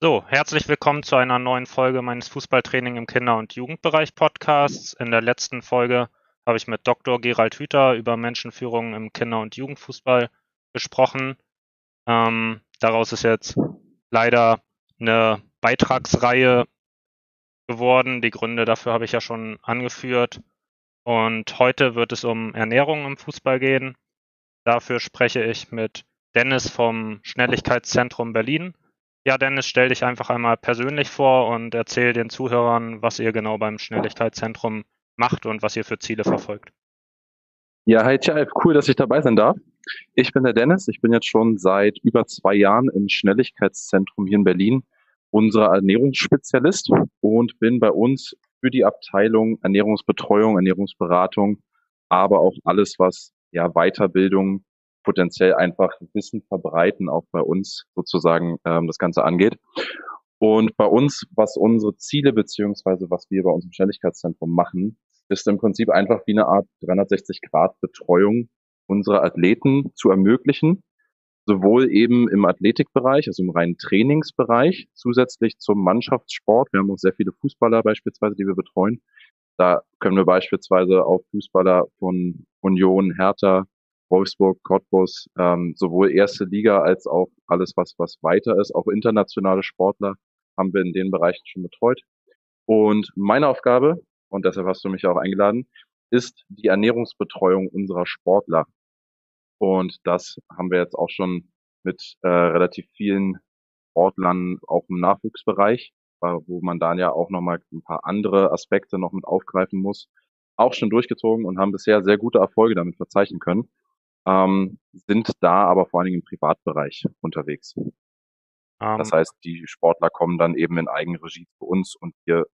So, herzlich willkommen zu einer neuen Folge meines Fußballtraining im Kinder- und Jugendbereich Podcasts. In der letzten Folge habe ich mit Dr. Gerald Hüther über Menschenführung im Kinder- und Jugendfußball gesprochen. Ähm, daraus ist jetzt leider eine Beitragsreihe geworden. Die Gründe dafür habe ich ja schon angeführt. Und heute wird es um Ernährung im Fußball gehen. Dafür spreche ich mit Dennis vom Schnelligkeitszentrum Berlin. Ja, Dennis, stell dich einfach einmal persönlich vor und erzähl den Zuhörern, was ihr genau beim Schnelligkeitszentrum macht und was ihr für Ziele verfolgt. Ja, hi Chive, cool, dass ich dabei sein darf. Ich bin der Dennis, ich bin jetzt schon seit über zwei Jahren im Schnelligkeitszentrum hier in Berlin unser Ernährungsspezialist und bin bei uns für die Abteilung Ernährungsbetreuung, Ernährungsberatung, aber auch alles, was ja Weiterbildung potenziell einfach Wissen verbreiten, auch bei uns sozusagen ähm, das Ganze angeht. Und bei uns, was unsere Ziele beziehungsweise was wir bei uns im Schnelligkeitszentrum machen, ist im Prinzip einfach wie eine Art 360-Grad-Betreuung unserer Athleten zu ermöglichen, sowohl eben im Athletikbereich, also im reinen Trainingsbereich, zusätzlich zum Mannschaftssport. Wir haben auch sehr viele Fußballer beispielsweise, die wir betreuen. Da können wir beispielsweise auf Fußballer von Union, Hertha, Wolfsburg, Cottbus, ähm, sowohl erste Liga als auch alles, was, was weiter ist. Auch internationale Sportler haben wir in den Bereichen schon betreut. Und meine Aufgabe, und deshalb hast du mich auch eingeladen, ist die Ernährungsbetreuung unserer Sportler. Und das haben wir jetzt auch schon mit äh, relativ vielen Sportlern auch im Nachwuchsbereich, äh, wo man dann ja auch nochmal ein paar andere Aspekte noch mit aufgreifen muss, auch schon durchgezogen und haben bisher sehr gute Erfolge damit verzeichnen können ähm, sind da aber vor allen Dingen im Privatbereich unterwegs. Um, das ähm. heißt, die Sportler kommen dann eben in Eigenregie zu uns und wir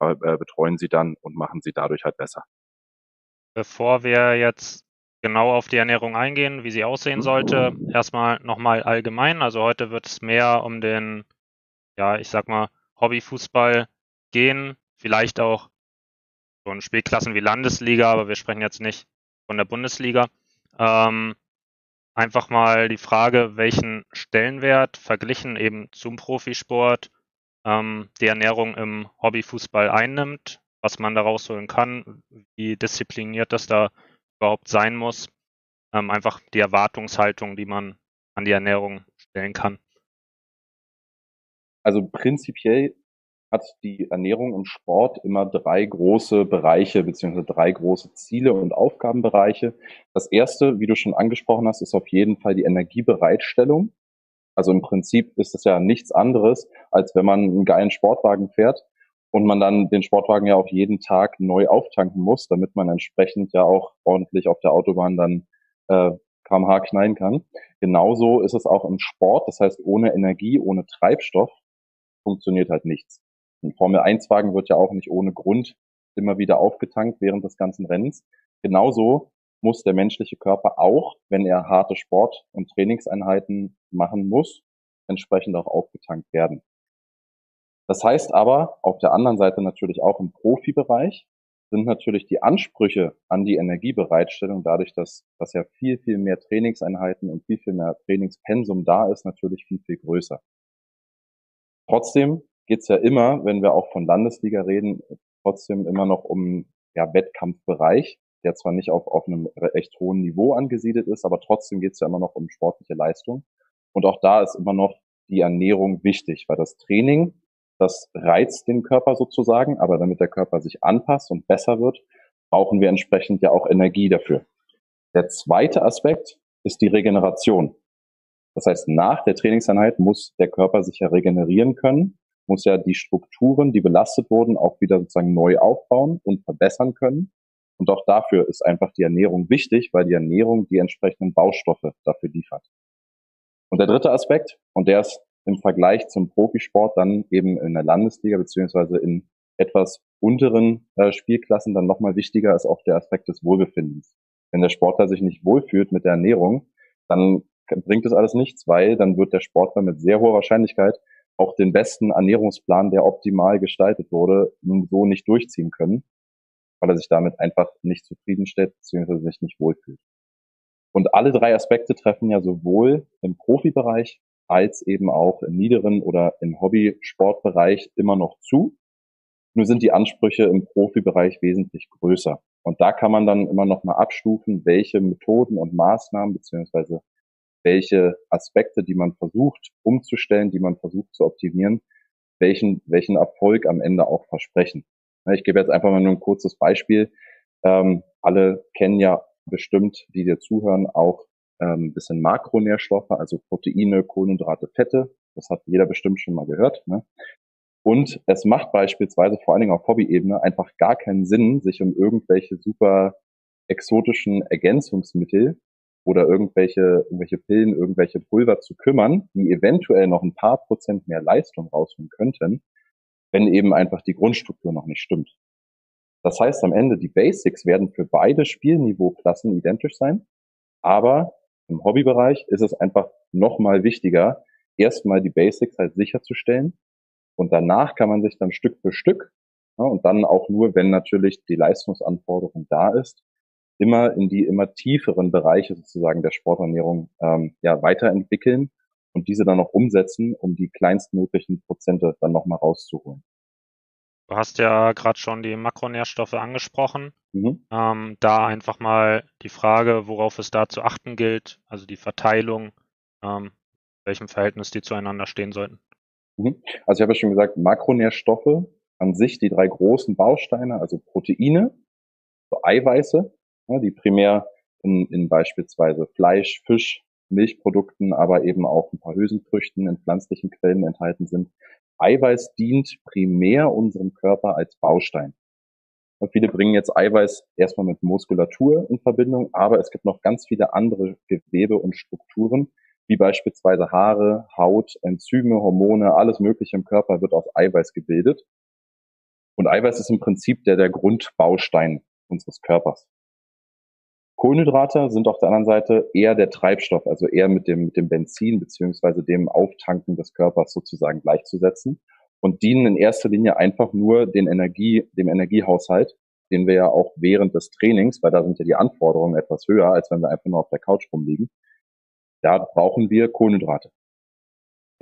äh, äh, betreuen sie dann und machen sie dadurch halt besser. Bevor wir jetzt genau auf die Ernährung eingehen, wie sie aussehen sollte, erstmal nochmal allgemein. Also heute wird es mehr um den, ja, ich sag mal, Hobbyfußball gehen, vielleicht auch so in Spielklassen wie Landesliga, aber wir sprechen jetzt nicht von der Bundesliga. Ähm, einfach mal die Frage, welchen Stellenwert verglichen eben zum Profisport ähm, die Ernährung im Hobbyfußball einnimmt, was man da rausholen kann, wie diszipliniert das da überhaupt sein muss. Ähm, einfach die Erwartungshaltung, die man an die Ernährung stellen kann. Also prinzipiell hat die Ernährung und Sport immer drei große Bereiche beziehungsweise drei große Ziele und Aufgabenbereiche. Das erste, wie du schon angesprochen hast, ist auf jeden Fall die Energiebereitstellung. Also im Prinzip ist es ja nichts anderes, als wenn man einen geilen Sportwagen fährt und man dann den Sportwagen ja auch jeden Tag neu auftanken muss, damit man entsprechend ja auch ordentlich auf der Autobahn dann äh, kmh knallen kann. Genauso ist es auch im Sport. Das heißt, ohne Energie, ohne Treibstoff funktioniert halt nichts. Ein Formel-1-Wagen wird ja auch nicht ohne Grund immer wieder aufgetankt während des ganzen Rennens. Genauso muss der menschliche Körper auch, wenn er harte Sport- und Trainingseinheiten machen muss, entsprechend auch aufgetankt werden. Das heißt aber auf der anderen Seite natürlich auch im Profibereich sind natürlich die Ansprüche an die Energiebereitstellung dadurch, dass, dass ja viel, viel mehr Trainingseinheiten und viel, viel mehr Trainingspensum da ist, natürlich viel, viel größer. Trotzdem geht es ja immer, wenn wir auch von Landesliga reden, trotzdem immer noch um ja, Wettkampfbereich, der zwar nicht auf, auf einem echt hohen Niveau angesiedelt ist, aber trotzdem geht es ja immer noch um sportliche Leistung. Und auch da ist immer noch die Ernährung wichtig, weil das Training, das reizt den Körper sozusagen, aber damit der Körper sich anpasst und besser wird, brauchen wir entsprechend ja auch Energie dafür. Der zweite Aspekt ist die Regeneration. Das heißt, nach der Trainingseinheit muss der Körper sich ja regenerieren können muss ja die Strukturen, die belastet wurden, auch wieder sozusagen neu aufbauen und verbessern können. Und auch dafür ist einfach die Ernährung wichtig, weil die Ernährung die entsprechenden Baustoffe dafür liefert. Und der dritte Aspekt, und der ist im Vergleich zum Profisport dann eben in der Landesliga beziehungsweise in etwas unteren äh, Spielklassen dann nochmal wichtiger, ist auch der Aspekt des Wohlbefindens. Wenn der Sportler sich nicht wohlfühlt mit der Ernährung, dann bringt es alles nichts, weil dann wird der Sportler mit sehr hoher Wahrscheinlichkeit auch den besten Ernährungsplan, der optimal gestaltet wurde, nun so nicht durchziehen können, weil er sich damit einfach nicht zufriedenstellt bzw. sich nicht wohlfühlt. Und alle drei Aspekte treffen ja sowohl im Profibereich als eben auch im niederen oder im Hobby-Sportbereich immer noch zu. Nur sind die Ansprüche im Profibereich wesentlich größer. Und da kann man dann immer noch mal abstufen, welche Methoden und Maßnahmen beziehungsweise welche Aspekte, die man versucht umzustellen, die man versucht zu optimieren, welchen, welchen Erfolg am Ende auch versprechen. Ich gebe jetzt einfach mal nur ein kurzes Beispiel. Ähm, alle kennen ja bestimmt, die dir zuhören, auch ähm, bisschen Makronährstoffe, also Proteine, Kohlenhydrate, Fette. Das hat jeder bestimmt schon mal gehört. Ne? Und es macht beispielsweise vor allen Dingen auf Hobby-Ebene einfach gar keinen Sinn, sich um irgendwelche super exotischen Ergänzungsmittel oder irgendwelche, irgendwelche Pillen, irgendwelche Pulver zu kümmern, die eventuell noch ein paar Prozent mehr Leistung rausholen könnten, wenn eben einfach die Grundstruktur noch nicht stimmt. Das heißt am Ende, die Basics werden für beide Spielniveauklassen identisch sein, aber im Hobbybereich ist es einfach nochmal wichtiger, erstmal die Basics halt sicherzustellen und danach kann man sich dann Stück für Stück ja, und dann auch nur, wenn natürlich die Leistungsanforderung da ist, immer in die immer tieferen Bereiche sozusagen der Sporternährung ähm, ja, weiterentwickeln und diese dann noch umsetzen, um die kleinstmöglichen Prozente dann nochmal rauszuholen. Du hast ja gerade schon die Makronährstoffe angesprochen. Mhm. Ähm, da einfach mal die Frage, worauf es da zu achten gilt, also die Verteilung, ähm, welchem Verhältnis die zueinander stehen sollten. Mhm. Also ich habe ja schon gesagt, Makronährstoffe an sich, die drei großen Bausteine, also Proteine, so Eiweiße, ja, die primär in, in beispielsweise Fleisch, Fisch, Milchprodukten, aber eben auch ein paar Hülsenfrüchten in pflanzlichen Quellen enthalten sind. Eiweiß dient primär unserem Körper als Baustein. Und viele bringen jetzt Eiweiß erstmal mit Muskulatur in Verbindung, aber es gibt noch ganz viele andere Gewebe und Strukturen, wie beispielsweise Haare, Haut, Enzyme, Hormone, alles Mögliche im Körper wird aus Eiweiß gebildet. Und Eiweiß ist im Prinzip der, der Grundbaustein unseres Körpers. Kohlenhydrate sind auf der anderen Seite eher der Treibstoff, also eher mit dem, mit dem Benzin beziehungsweise dem Auftanken des Körpers sozusagen gleichzusetzen und dienen in erster Linie einfach nur den Energie, dem Energiehaushalt, den wir ja auch während des Trainings, weil da sind ja die Anforderungen etwas höher, als wenn wir einfach nur auf der Couch rumliegen. Da brauchen wir Kohlenhydrate.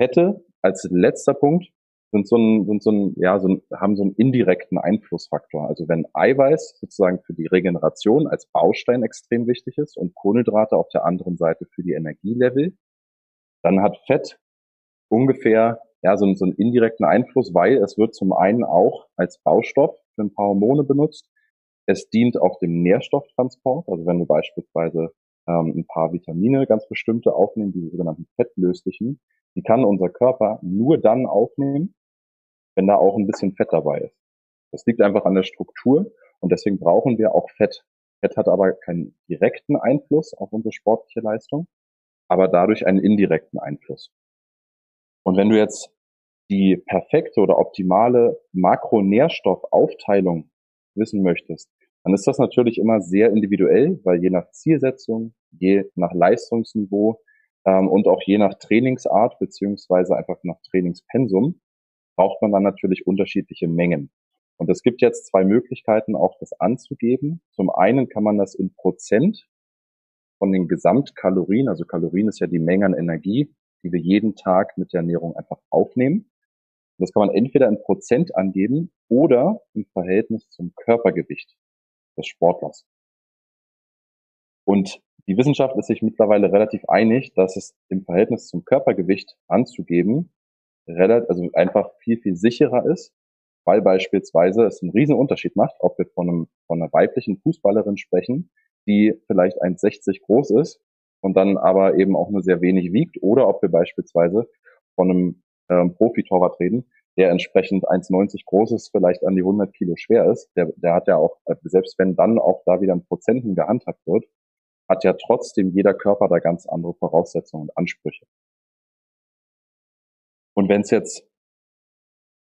Fette als letzter Punkt sind so ein, sind so ein, ja, so ein, haben so einen indirekten Einflussfaktor. Also wenn Eiweiß sozusagen für die Regeneration als Baustein extrem wichtig ist und Kohlenhydrate auf der anderen Seite für die Energielevel, dann hat Fett ungefähr ja, so, so einen indirekten Einfluss, weil es wird zum einen auch als Baustoff für ein paar Hormone benutzt. Es dient auch dem Nährstofftransport. Also wenn wir beispielsweise ähm, ein paar Vitamine ganz bestimmte aufnehmen, diese sogenannten fettlöslichen, die kann unser Körper nur dann aufnehmen, wenn da auch ein bisschen Fett dabei ist. Das liegt einfach an der Struktur und deswegen brauchen wir auch Fett. Fett hat aber keinen direkten Einfluss auf unsere sportliche Leistung, aber dadurch einen indirekten Einfluss. Und wenn du jetzt die perfekte oder optimale Makronährstoffaufteilung wissen möchtest, dann ist das natürlich immer sehr individuell, weil je nach Zielsetzung, je nach Leistungsniveau ähm, und auch je nach Trainingsart beziehungsweise einfach nach Trainingspensum braucht man dann natürlich unterschiedliche Mengen. Und es gibt jetzt zwei Möglichkeiten, auch das anzugeben. Zum einen kann man das in Prozent von den Gesamtkalorien, also Kalorien ist ja die Menge an Energie, die wir jeden Tag mit der Ernährung einfach aufnehmen. Und das kann man entweder in Prozent angeben oder im Verhältnis zum Körpergewicht des Sportlers. Und die Wissenschaft ist sich mittlerweile relativ einig, dass es im Verhältnis zum Körpergewicht anzugeben, relativ, also einfach viel, viel sicherer ist, weil beispielsweise es einen riesen Unterschied macht, ob wir von, einem, von einer weiblichen Fußballerin sprechen, die vielleicht 1,60 groß ist und dann aber eben auch nur sehr wenig wiegt, oder ob wir beispielsweise von einem ähm, Profitorwart reden, der entsprechend 1,90 groß ist, vielleicht an die 100 Kilo schwer ist, der, der hat ja auch, äh, selbst wenn dann auch da wieder ein Prozenten gehandhabt wird, hat ja trotzdem jeder Körper da ganz andere Voraussetzungen und Ansprüche. Und wenn es jetzt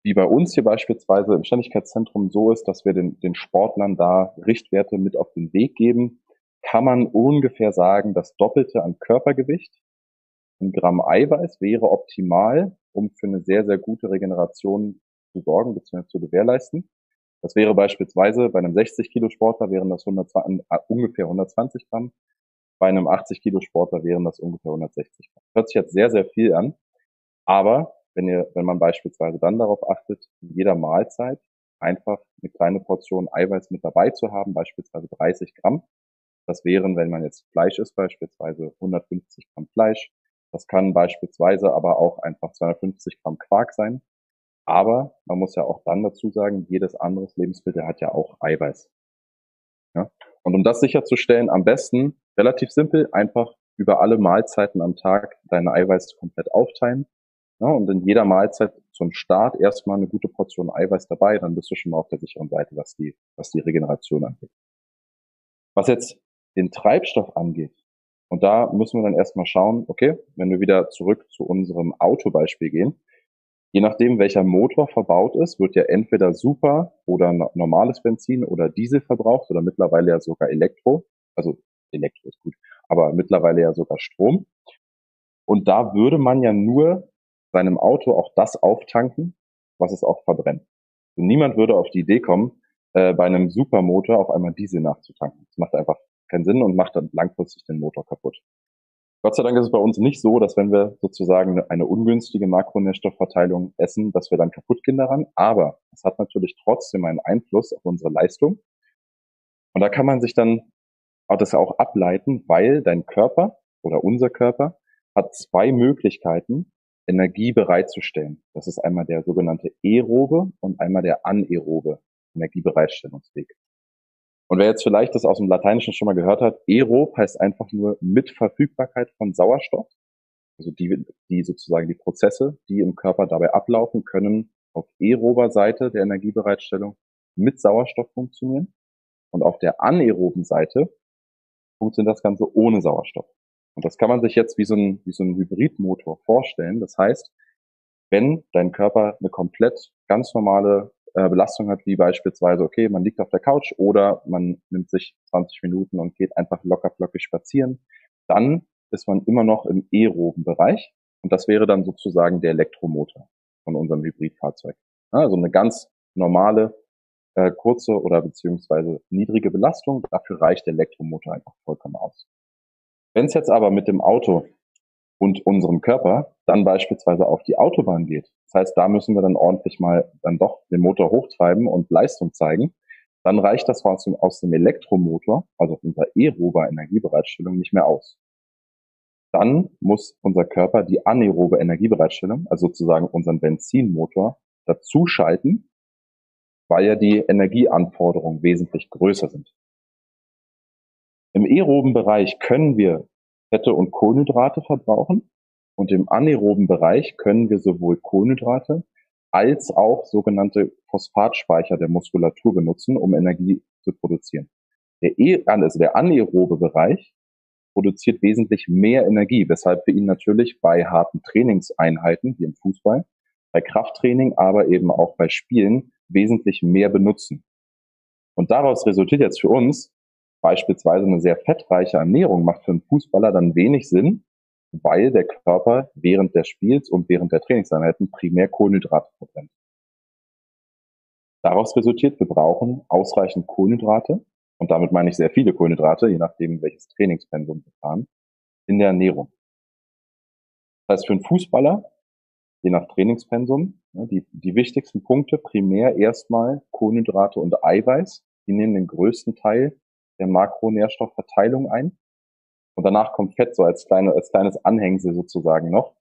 wie bei uns hier beispielsweise im Ständigkeitszentrum so ist, dass wir den, den Sportlern da Richtwerte mit auf den Weg geben, kann man ungefähr sagen, das Doppelte an Körpergewicht ein Gramm Eiweiß wäre optimal, um für eine sehr, sehr gute Regeneration zu sorgen bzw. zu gewährleisten. Das wäre beispielsweise bei einem 60 Kilo Sportler wären das 120, äh, ungefähr 120 Gramm. Bei einem 80 Kilo Sportler wären das ungefähr 160 Gramm. Hört sich jetzt sehr, sehr viel an. Aber wenn ihr, wenn man beispielsweise dann darauf achtet, in jeder Mahlzeit einfach eine kleine Portion Eiweiß mit dabei zu haben, beispielsweise 30 Gramm. Das wären, wenn man jetzt Fleisch isst, beispielsweise 150 Gramm Fleisch. Das kann beispielsweise aber auch einfach 250 Gramm Quark sein. Aber man muss ja auch dann dazu sagen, jedes anderes Lebensmittel hat ja auch Eiweiß. Ja? Und um das sicherzustellen, am besten relativ simpel, einfach über alle Mahlzeiten am Tag deine Eiweiß komplett aufteilen. Ja, und in jeder Mahlzeit zum Start erstmal eine gute Portion Eiweiß dabei, dann bist du schon mal auf der sicheren Seite, was die, was die Regeneration angeht. Was jetzt den Treibstoff angeht, und da müssen wir dann erstmal schauen, okay, wenn wir wieder zurück zu unserem Autobeispiel gehen, je nachdem, welcher Motor verbaut ist, wird ja entweder Super oder normales Benzin oder Diesel verbraucht oder mittlerweile ja sogar Elektro. Also Elektro ist gut, aber mittlerweile ja sogar Strom. Und da würde man ja nur seinem Auto auch das auftanken, was es auch verbrennt. Und niemand würde auf die Idee kommen, äh, bei einem Supermotor auf einmal Diesel nachzutanken. Das macht einfach keinen Sinn und macht dann langfristig den Motor kaputt. Gott sei Dank ist es bei uns nicht so, dass wenn wir sozusagen eine ungünstige Makronährstoffverteilung essen, dass wir dann kaputt gehen daran. Aber es hat natürlich trotzdem einen Einfluss auf unsere Leistung. Und da kann man sich dann auch das auch ableiten, weil dein Körper oder unser Körper hat zwei Möglichkeiten, Energie bereitzustellen. Das ist einmal der sogenannte aerobe und einmal der anaerobe Energiebereitstellungsweg. Und wer jetzt vielleicht das aus dem Lateinischen schon mal gehört hat, aerob heißt einfach nur mit Verfügbarkeit von Sauerstoff. Also die, die sozusagen die Prozesse, die im Körper dabei ablaufen, können auf aerober Seite der Energiebereitstellung mit Sauerstoff funktionieren. Und auf der anaeroben Seite funktioniert das Ganze ohne Sauerstoff. Und das kann man sich jetzt wie so ein, wie so ein Hybridmotor vorstellen. Das heißt, wenn dein Körper eine komplett ganz normale äh, Belastung hat, wie beispielsweise, okay, man liegt auf der Couch oder man nimmt sich 20 Minuten und geht einfach locker flockig spazieren, dann ist man immer noch im aeroben Bereich. Und das wäre dann sozusagen der Elektromotor von unserem Hybridfahrzeug. Also eine ganz normale, äh, kurze oder beziehungsweise niedrige Belastung. Dafür reicht der Elektromotor einfach vollkommen aus. Wenn es jetzt aber mit dem Auto und unserem Körper dann beispielsweise auf die Autobahn geht, das heißt, da müssen wir dann ordentlich mal dann doch den Motor hochtreiben und Leistung zeigen, dann reicht das aus dem, aus dem Elektromotor, also unserer aerober Energiebereitstellung, nicht mehr aus. Dann muss unser Körper die anaerobe Energiebereitstellung, also sozusagen unseren Benzinmotor, dazuschalten, weil ja die Energieanforderungen wesentlich größer sind. Im aeroben Bereich können wir Fette und Kohlenhydrate verbrauchen und im anaeroben Bereich können wir sowohl Kohlenhydrate als auch sogenannte Phosphatspeicher der Muskulatur benutzen, um Energie zu produzieren. Der, e also der anaerobe Bereich produziert wesentlich mehr Energie, weshalb wir ihn natürlich bei harten Trainingseinheiten, wie im Fußball, bei Krafttraining, aber eben auch bei Spielen wesentlich mehr benutzen. Und daraus resultiert jetzt für uns, beispielsweise eine sehr fettreiche Ernährung macht für einen Fußballer dann wenig Sinn, weil der Körper während des Spiels und während der Trainingseinheiten primär Kohlenhydrate verbrennt. Daraus resultiert, wir brauchen ausreichend Kohlenhydrate, und damit meine ich sehr viele Kohlenhydrate, je nachdem, welches Trainingspensum wir fahren, in der Ernährung. Das heißt, für einen Fußballer, je nach Trainingspensum, ne, die, die wichtigsten Punkte primär erstmal Kohlenhydrate und Eiweiß, die nehmen den größten Teil der Makronährstoffverteilung ein. Und danach kommt Fett so als, kleine, als kleines Anhängsel sozusagen noch.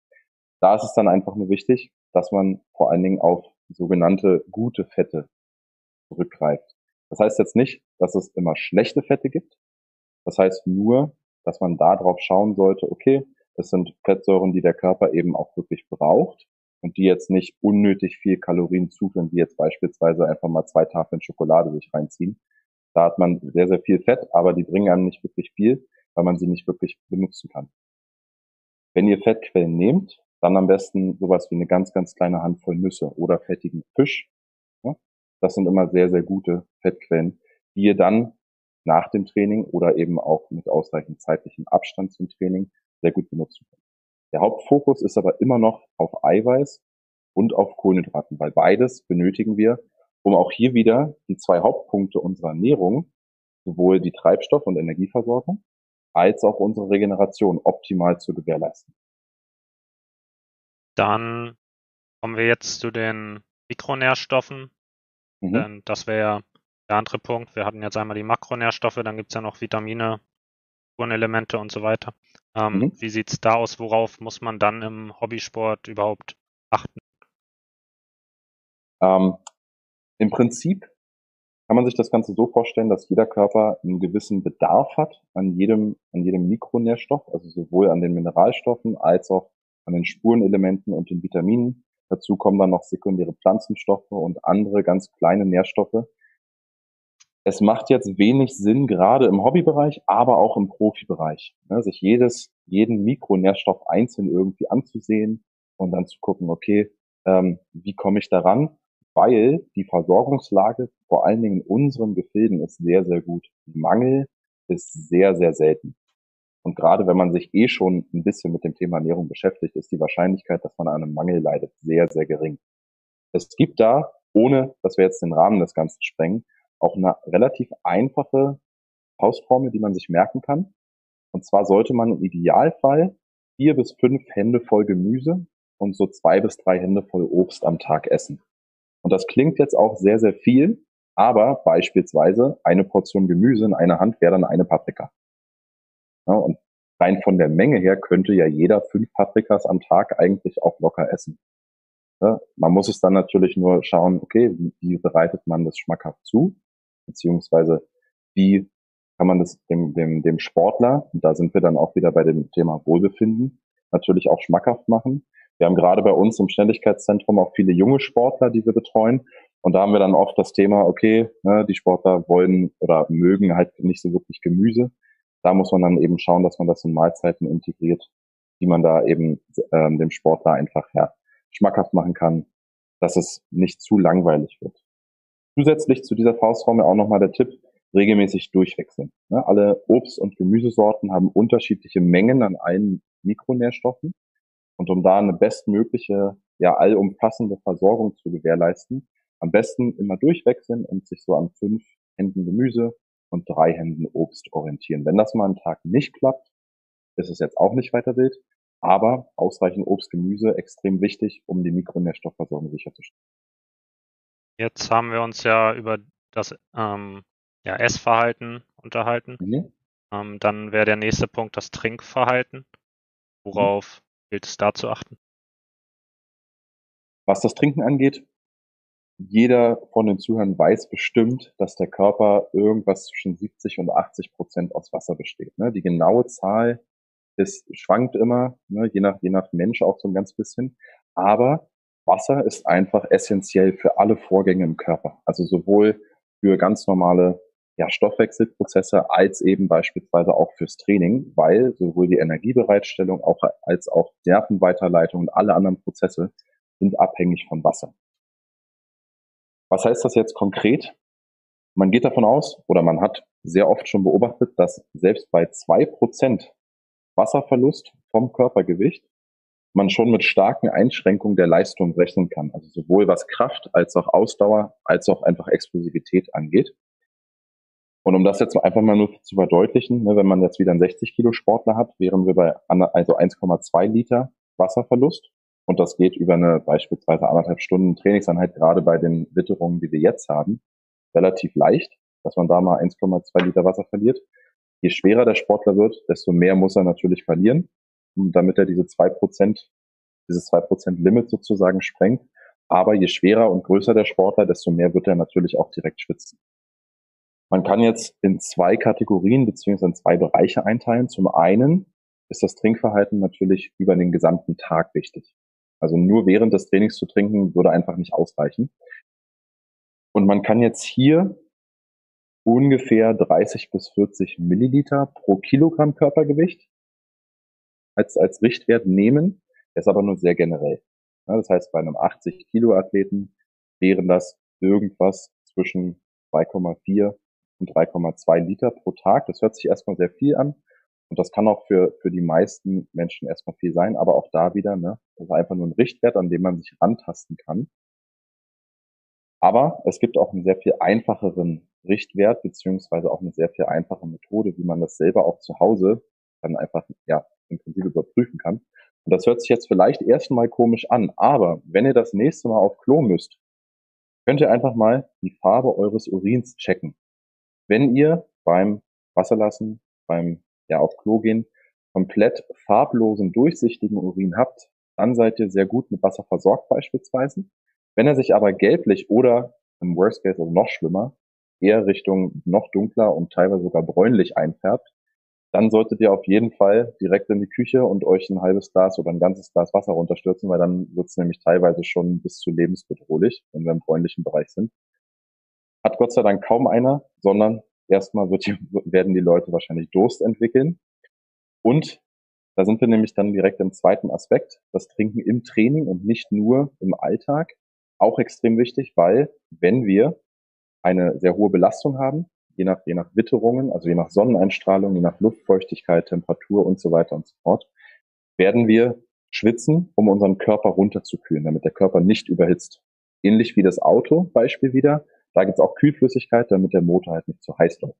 Da ist es dann einfach nur wichtig, dass man vor allen Dingen auf sogenannte gute Fette zurückgreift. Das heißt jetzt nicht, dass es immer schlechte Fette gibt. Das heißt nur, dass man da drauf schauen sollte, okay, es sind Fettsäuren, die der Körper eben auch wirklich braucht und die jetzt nicht unnötig viel Kalorien zuführen, wie jetzt beispielsweise einfach mal zwei Tafeln Schokolade sich reinziehen, da hat man sehr, sehr viel Fett, aber die bringen einem nicht wirklich viel, weil man sie nicht wirklich benutzen kann. Wenn ihr Fettquellen nehmt, dann am besten sowas wie eine ganz, ganz kleine Handvoll Nüsse oder fettigen Fisch. Das sind immer sehr, sehr gute Fettquellen, die ihr dann nach dem Training oder eben auch mit ausreichend zeitlichem Abstand zum Training sehr gut benutzen könnt. Der Hauptfokus ist aber immer noch auf Eiweiß und auf Kohlenhydraten, weil beides benötigen wir, um auch hier wieder die zwei Hauptpunkte unserer Ernährung, sowohl die Treibstoff- und Energieversorgung, als auch unsere Regeneration optimal zu gewährleisten. Dann kommen wir jetzt zu den Mikronährstoffen. Mhm. Denn das wäre der andere Punkt. Wir hatten jetzt einmal die Makronährstoffe, dann gibt es ja noch Vitamine, Spurenelemente und so weiter. Ähm, mhm. Wie sieht es da aus? Worauf muss man dann im Hobbysport überhaupt achten? Ähm, Im Prinzip kann man sich das Ganze so vorstellen, dass jeder Körper einen gewissen Bedarf hat an jedem, an jedem Mikronährstoff, also sowohl an den Mineralstoffen als auch an den Spurenelementen und den Vitaminen. Dazu kommen dann noch sekundäre Pflanzenstoffe und andere ganz kleine Nährstoffe. Es macht jetzt wenig Sinn, gerade im Hobbybereich, aber auch im Profibereich, ne, sich jedes, jeden Mikronährstoff einzeln irgendwie anzusehen und dann zu gucken, okay, ähm, wie komme ich daran? Weil die Versorgungslage vor allen Dingen in unseren Gefilden ist sehr, sehr gut. Mangel ist sehr, sehr selten. Und gerade wenn man sich eh schon ein bisschen mit dem Thema Ernährung beschäftigt, ist die Wahrscheinlichkeit, dass man an einem Mangel leidet, sehr, sehr gering. Es gibt da, ohne dass wir jetzt den Rahmen des Ganzen sprengen, auch eine relativ einfache Faustformel, die man sich merken kann. Und zwar sollte man im Idealfall vier bis fünf Hände voll Gemüse und so zwei bis drei Hände voll Obst am Tag essen. Und das klingt jetzt auch sehr, sehr viel, aber beispielsweise eine Portion Gemüse in einer Hand wäre dann eine Paprika. Ja, und rein von der Menge her könnte ja jeder fünf Paprikas am Tag eigentlich auch locker essen. Ja, man muss es dann natürlich nur schauen, okay, wie, wie bereitet man das schmackhaft zu, beziehungsweise wie kann man das dem, dem, dem Sportler, und da sind wir dann auch wieder bei dem Thema Wohlbefinden, natürlich auch schmackhaft machen. Wir haben gerade bei uns im Schnelligkeitszentrum auch viele junge Sportler, die wir betreuen. Und da haben wir dann oft das Thema, okay, ne, die Sportler wollen oder mögen halt nicht so wirklich Gemüse. Da muss man dann eben schauen, dass man das in Mahlzeiten integriert, die man da eben ähm, dem Sportler einfach ja, schmackhaft machen kann, dass es nicht zu langweilig wird. Zusätzlich zu dieser Faustformel auch nochmal der Tipp, regelmäßig durchwechseln. Ne, alle Obst- und Gemüsesorten haben unterschiedliche Mengen an allen Mikronährstoffen. Und um da eine bestmögliche, ja, allumfassende Versorgung zu gewährleisten, am besten immer durchwechseln und sich so an fünf Händen Gemüse und drei Händen Obst orientieren. Wenn das mal einen Tag nicht klappt, ist es jetzt auch nicht weiter wild, aber ausreichend Obst, Gemüse extrem wichtig, um die Mikronährstoffversorgung sicherzustellen. Jetzt haben wir uns ja über das ähm, ja, Essverhalten unterhalten. Mhm. Ähm, dann wäre der nächste Punkt das Trinkverhalten. Worauf gilt es da zu achten? Was das Trinken angeht, jeder von den Zuhörern weiß bestimmt, dass der Körper irgendwas zwischen 70 und 80 Prozent aus Wasser besteht. Ne? Die genaue Zahl ist, schwankt immer, ne? je, nach, je nach Mensch auch so ein ganz bisschen. Aber Wasser ist einfach essentiell für alle Vorgänge im Körper. Also sowohl für ganz normale ja, Stoffwechselprozesse als eben beispielsweise auch fürs Training, weil sowohl die Energiebereitstellung auch, als auch Nervenweiterleitung und alle anderen Prozesse sind abhängig von Wasser. Was heißt das jetzt konkret? Man geht davon aus, oder man hat sehr oft schon beobachtet, dass selbst bei zwei Prozent Wasserverlust vom Körpergewicht man schon mit starken Einschränkungen der Leistung rechnen kann. Also sowohl was Kraft als auch Ausdauer als auch einfach Explosivität angeht. Und um das jetzt einfach mal nur zu verdeutlichen, ne, wenn man jetzt wieder einen 60 Kilo Sportler hat, wären wir bei also 1,2 Liter Wasserverlust. Und das geht über eine beispielsweise anderthalb Stunden Trainingseinheit, gerade bei den Witterungen, die wir jetzt haben, relativ leicht, dass man da mal 1,2 Liter Wasser verliert. Je schwerer der Sportler wird, desto mehr muss er natürlich verlieren, damit er diese zwei Prozent, dieses zwei Prozent Limit sozusagen sprengt. Aber je schwerer und größer der Sportler, desto mehr wird er natürlich auch direkt schwitzen. Man kann jetzt in zwei Kategorien beziehungsweise in zwei Bereiche einteilen. Zum einen ist das Trinkverhalten natürlich über den gesamten Tag wichtig. Also nur während des Trainings zu trinken würde einfach nicht ausreichen. Und man kann jetzt hier ungefähr 30 bis 40 Milliliter pro Kilogramm Körpergewicht als, als Richtwert nehmen. Der ist aber nur sehr generell. das heißt, bei einem 80 Kilo Athleten wären das irgendwas zwischen 2,4 und 3,2 Liter pro Tag. Das hört sich erstmal sehr viel an. Und das kann auch für, für die meisten Menschen erstmal viel sein, aber auch da wieder, ne, das ist einfach nur ein Richtwert, an dem man sich rantasten kann. Aber es gibt auch einen sehr viel einfacheren Richtwert, beziehungsweise auch eine sehr viel einfache Methode, wie man das selber auch zu Hause dann einfach, ja, im Prinzip überprüfen kann. Und das hört sich jetzt vielleicht erstmal komisch an, aber wenn ihr das nächste Mal auf Klo müsst, könnt ihr einfach mal die Farbe eures Urins checken. Wenn ihr beim Wasserlassen, beim ja auf Klo gehen, komplett farblosen, durchsichtigen Urin habt, dann seid ihr sehr gut mit Wasser versorgt beispielsweise. Wenn er sich aber gelblich oder im Worst Case also noch schlimmer, eher Richtung noch dunkler und teilweise sogar bräunlich einfärbt, dann solltet ihr auf jeden Fall direkt in die Küche und euch ein halbes Glas oder ein ganzes Glas Wasser runterstürzen, weil dann wird es nämlich teilweise schon bis zu lebensbedrohlich, wenn wir im bräunlichen Bereich sind. Hat Gott sei Dank kaum einer, sondern erstmal wird die, werden die Leute wahrscheinlich Durst entwickeln. Und da sind wir nämlich dann direkt im zweiten Aspekt, das Trinken im Training und nicht nur im Alltag. Auch extrem wichtig, weil wenn wir eine sehr hohe Belastung haben, je nach, je nach Witterungen, also je nach Sonneneinstrahlung, je nach Luftfeuchtigkeit, Temperatur und so weiter und so fort, werden wir schwitzen, um unseren Körper runterzukühlen, damit der Körper nicht überhitzt. Ähnlich wie das Auto Beispiel wieder. Da gibt es auch Kühlflüssigkeit, damit der Motor halt nicht zu heiß läuft.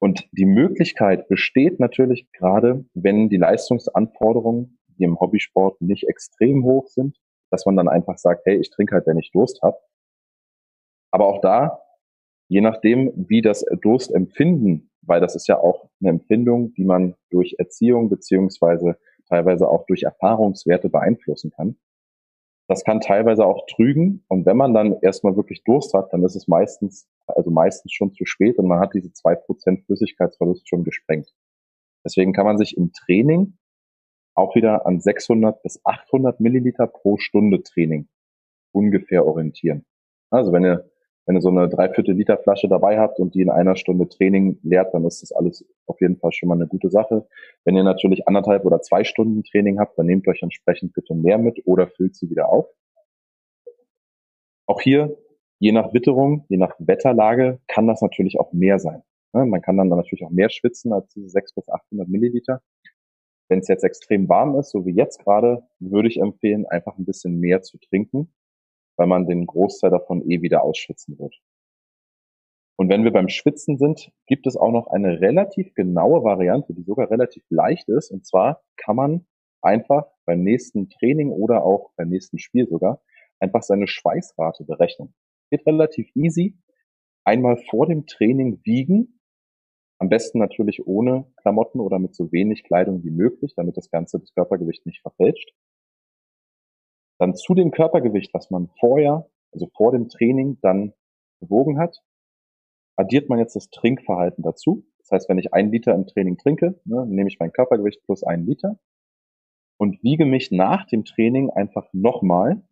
Und die Möglichkeit besteht natürlich gerade, wenn die Leistungsanforderungen, die im Hobbysport nicht extrem hoch sind, dass man dann einfach sagt, hey, ich trinke halt, wenn ich Durst habe. Aber auch da je nachdem, wie das Durstempfinden, weil das ist ja auch eine Empfindung, die man durch Erziehung beziehungsweise teilweise auch durch Erfahrungswerte beeinflussen kann. Das kann teilweise auch trügen. Und wenn man dann erstmal wirklich Durst hat, dann ist es meistens, also meistens schon zu spät und man hat diese zwei Prozent Flüssigkeitsverlust schon gesprengt. Deswegen kann man sich im Training auch wieder an 600 bis 800 Milliliter pro Stunde Training ungefähr orientieren. Also wenn ihr wenn ihr so eine Dreiviertel Liter Flasche dabei habt und die in einer Stunde Training leert, dann ist das alles auf jeden Fall schon mal eine gute Sache. Wenn ihr natürlich anderthalb oder zwei Stunden Training habt, dann nehmt euch entsprechend bitte mehr mit oder füllt sie wieder auf. Auch hier, je nach Witterung, je nach Wetterlage, kann das natürlich auch mehr sein. Man kann dann natürlich auch mehr schwitzen als diese 600 bis 800 Milliliter. Wenn es jetzt extrem warm ist, so wie jetzt gerade, würde ich empfehlen, einfach ein bisschen mehr zu trinken weil man den Großteil davon eh wieder ausschwitzen wird. Und wenn wir beim Schwitzen sind, gibt es auch noch eine relativ genaue Variante, die sogar relativ leicht ist. Und zwar kann man einfach beim nächsten Training oder auch beim nächsten Spiel sogar einfach seine Schweißrate berechnen. Geht relativ easy. Einmal vor dem Training wiegen. Am besten natürlich ohne Klamotten oder mit so wenig Kleidung wie möglich, damit das Ganze das Körpergewicht nicht verfälscht. Dann zu dem Körpergewicht, was man vorher, also vor dem Training dann gewogen hat, addiert man jetzt das Trinkverhalten dazu. Das heißt, wenn ich ein Liter im Training trinke, ne, nehme ich mein Körpergewicht plus einen Liter und wiege mich nach dem Training einfach nochmal.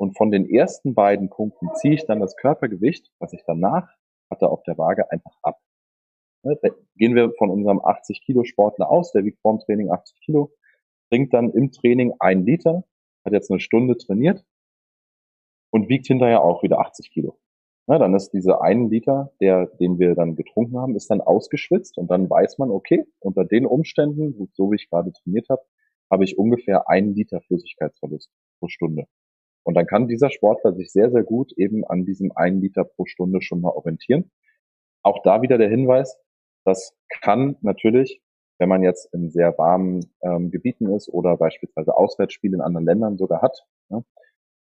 Und von den ersten beiden Punkten ziehe ich dann das Körpergewicht, was ich danach hatte, auf der Waage einfach ab. Ne, gehen wir von unserem 80 Kilo Sportler aus, der wiegt vorm Training 80 Kilo, trinkt dann im Training ein Liter, hat jetzt eine Stunde trainiert und wiegt hinterher auch wieder 80 Kilo. Na, dann ist diese einen Liter, der, den wir dann getrunken haben, ist dann ausgeschwitzt und dann weiß man, okay, unter den Umständen, so wie ich gerade trainiert habe, habe ich ungefähr einen Liter Flüssigkeitsverlust pro Stunde. Und dann kann dieser Sportler sich sehr, sehr gut eben an diesem einen Liter pro Stunde schon mal orientieren. Auch da wieder der Hinweis, das kann natürlich wenn man jetzt in sehr warmen ähm, Gebieten ist oder beispielsweise Auswärtsspiele in anderen Ländern sogar hat. Ne?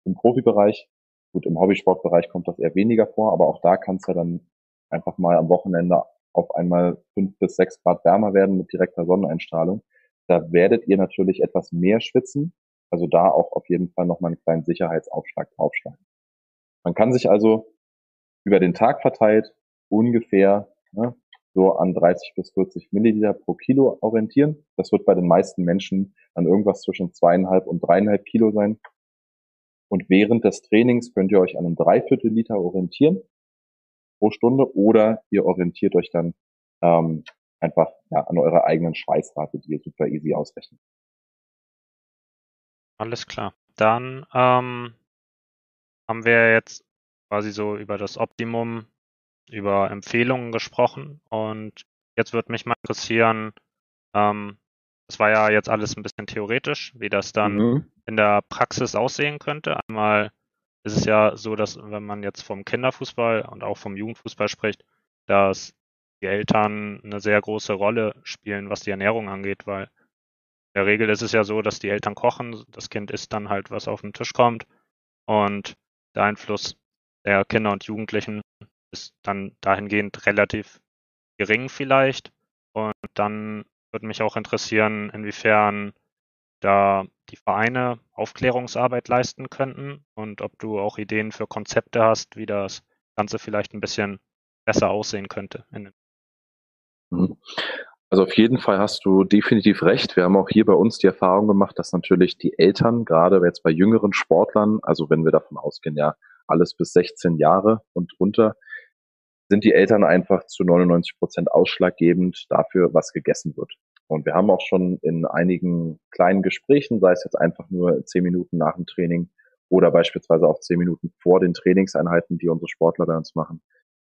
Im Profibereich, gut, im Hobbysportbereich kommt das eher weniger vor, aber auch da kann es ja dann einfach mal am Wochenende auf einmal fünf bis sechs Grad wärmer werden mit direkter Sonneneinstrahlung. Da werdet ihr natürlich etwas mehr schwitzen. Also da auch auf jeden Fall nochmal einen kleinen Sicherheitsaufschlag draufschlagen. Man kann sich also über den Tag verteilt ungefähr ne, so an 30 bis 40 Milliliter pro Kilo orientieren. Das wird bei den meisten Menschen an irgendwas zwischen zweieinhalb und dreieinhalb Kilo sein. Und während des Trainings könnt ihr euch an einem Dreiviertel Liter orientieren pro Stunde oder ihr orientiert euch dann ähm, einfach ja, an eurer eigenen Schweißrate, die ihr super easy ausrechnet. Alles klar. Dann ähm, haben wir jetzt quasi so über das Optimum über Empfehlungen gesprochen und jetzt würde mich mal interessieren, ähm, das war ja jetzt alles ein bisschen theoretisch, wie das dann mhm. in der Praxis aussehen könnte. Einmal ist es ja so, dass wenn man jetzt vom Kinderfußball und auch vom Jugendfußball spricht, dass die Eltern eine sehr große Rolle spielen, was die Ernährung angeht, weil der Regel ist es ja so, dass die Eltern kochen, das Kind isst dann halt, was auf den Tisch kommt. Und der Einfluss der Kinder und Jugendlichen ist dann dahingehend relativ gering vielleicht. Und dann würde mich auch interessieren, inwiefern da die Vereine Aufklärungsarbeit leisten könnten und ob du auch Ideen für Konzepte hast, wie das Ganze vielleicht ein bisschen besser aussehen könnte. Mhm. Also auf jeden Fall hast du definitiv recht. Wir haben auch hier bei uns die Erfahrung gemacht, dass natürlich die Eltern, gerade jetzt bei jüngeren Sportlern, also wenn wir davon ausgehen, ja, alles bis 16 Jahre und runter, sind die Eltern einfach zu 99 Prozent ausschlaggebend dafür, was gegessen wird. Und wir haben auch schon in einigen kleinen Gesprächen, sei es jetzt einfach nur zehn Minuten nach dem Training oder beispielsweise auch zehn Minuten vor den Trainingseinheiten, die unsere Sportler bei uns machen,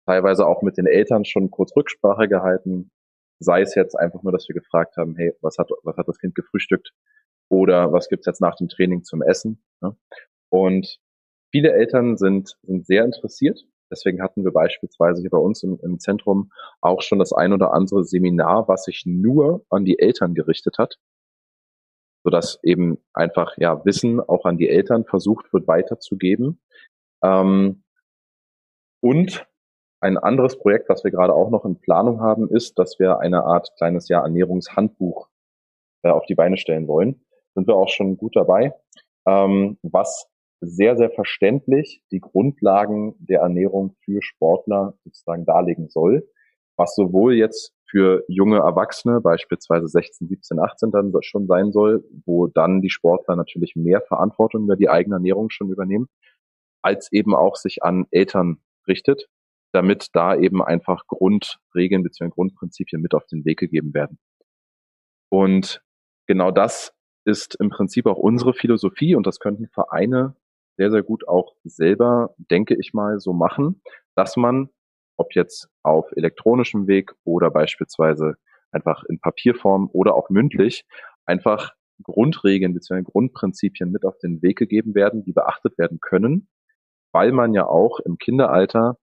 teilweise auch mit den Eltern schon kurz Rücksprache gehalten, sei es jetzt einfach nur, dass wir gefragt haben, hey, was hat, was hat das Kind gefrühstückt oder was gibt's jetzt nach dem Training zum Essen? Und viele Eltern sind, sind sehr interessiert Deswegen hatten wir beispielsweise hier bei uns im, im Zentrum auch schon das ein oder andere Seminar, was sich nur an die Eltern gerichtet hat, sodass eben einfach ja Wissen auch an die Eltern versucht wird weiterzugeben. Ähm, und ein anderes Projekt, was wir gerade auch noch in Planung haben, ist, dass wir eine Art kleines ja Ernährungshandbuch äh, auf die Beine stellen wollen. Sind wir auch schon gut dabei, ähm, was sehr, sehr verständlich die Grundlagen der Ernährung für Sportler sozusagen darlegen soll, was sowohl jetzt für junge Erwachsene, beispielsweise 16, 17, 18 dann schon sein soll, wo dann die Sportler natürlich mehr Verantwortung über die eigene Ernährung schon übernehmen, als eben auch sich an Eltern richtet, damit da eben einfach Grundregeln bzw. Grundprinzipien mit auf den Weg gegeben werden. Und genau das ist im Prinzip auch unsere Philosophie und das könnten Vereine sehr, sehr gut auch selber, denke ich mal, so machen, dass man, ob jetzt auf elektronischem Weg oder beispielsweise einfach in Papierform oder auch mündlich, einfach Grundregeln bzw. Grundprinzipien mit auf den Weg gegeben werden, die beachtet werden können, weil man ja auch im Kinderalter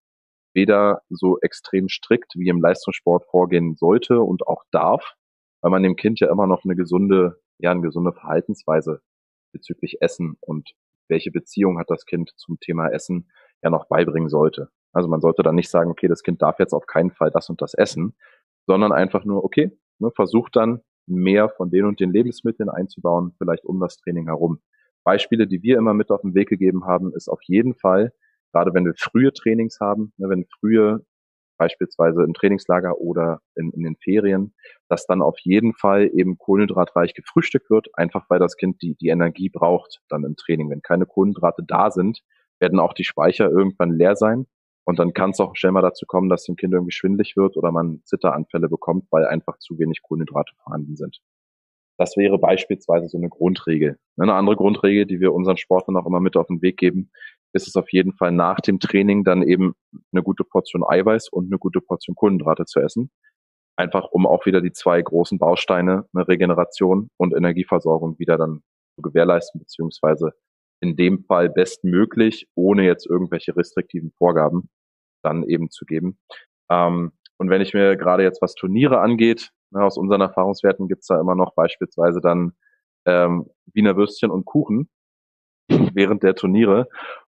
weder so extrem strikt wie im Leistungssport vorgehen sollte und auch darf, weil man dem Kind ja immer noch eine gesunde, ja, eine gesunde Verhaltensweise bezüglich Essen und welche Beziehung hat das Kind zum Thema Essen ja noch beibringen sollte. Also man sollte dann nicht sagen, okay, das Kind darf jetzt auf keinen Fall das und das essen, sondern einfach nur, okay, ne, versucht dann mehr von den und den Lebensmitteln einzubauen, vielleicht um das Training herum. Beispiele, die wir immer mit auf den Weg gegeben haben, ist auf jeden Fall, gerade wenn wir frühe Trainings haben, ne, wenn frühe beispielsweise im Trainingslager oder in, in den Ferien, dass dann auf jeden Fall eben kohlenhydratreich gefrühstückt wird, einfach weil das Kind die, die Energie braucht dann im Training. Wenn keine Kohlenhydrate da sind, werden auch die Speicher irgendwann leer sein. Und dann kann es auch schnell mal dazu kommen, dass dem Kind irgendwie schwindlig wird oder man Zitteranfälle bekommt, weil einfach zu wenig Kohlenhydrate vorhanden sind. Das wäre beispielsweise so eine Grundregel. Eine andere Grundregel, die wir unseren Sportlern auch immer mit auf den Weg geben, ist es auf jeden Fall nach dem Training dann eben eine gute Portion Eiweiß und eine gute Portion Kohlenhydrate zu essen. Einfach um auch wieder die zwei großen Bausteine, eine Regeneration und Energieversorgung wieder dann zu gewährleisten, beziehungsweise in dem Fall bestmöglich, ohne jetzt irgendwelche restriktiven Vorgaben dann eben zu geben. Ähm, und wenn ich mir gerade jetzt was Turniere angeht, ne, aus unseren Erfahrungswerten gibt's da immer noch beispielsweise dann ähm, Wiener Würstchen und Kuchen während der Turniere.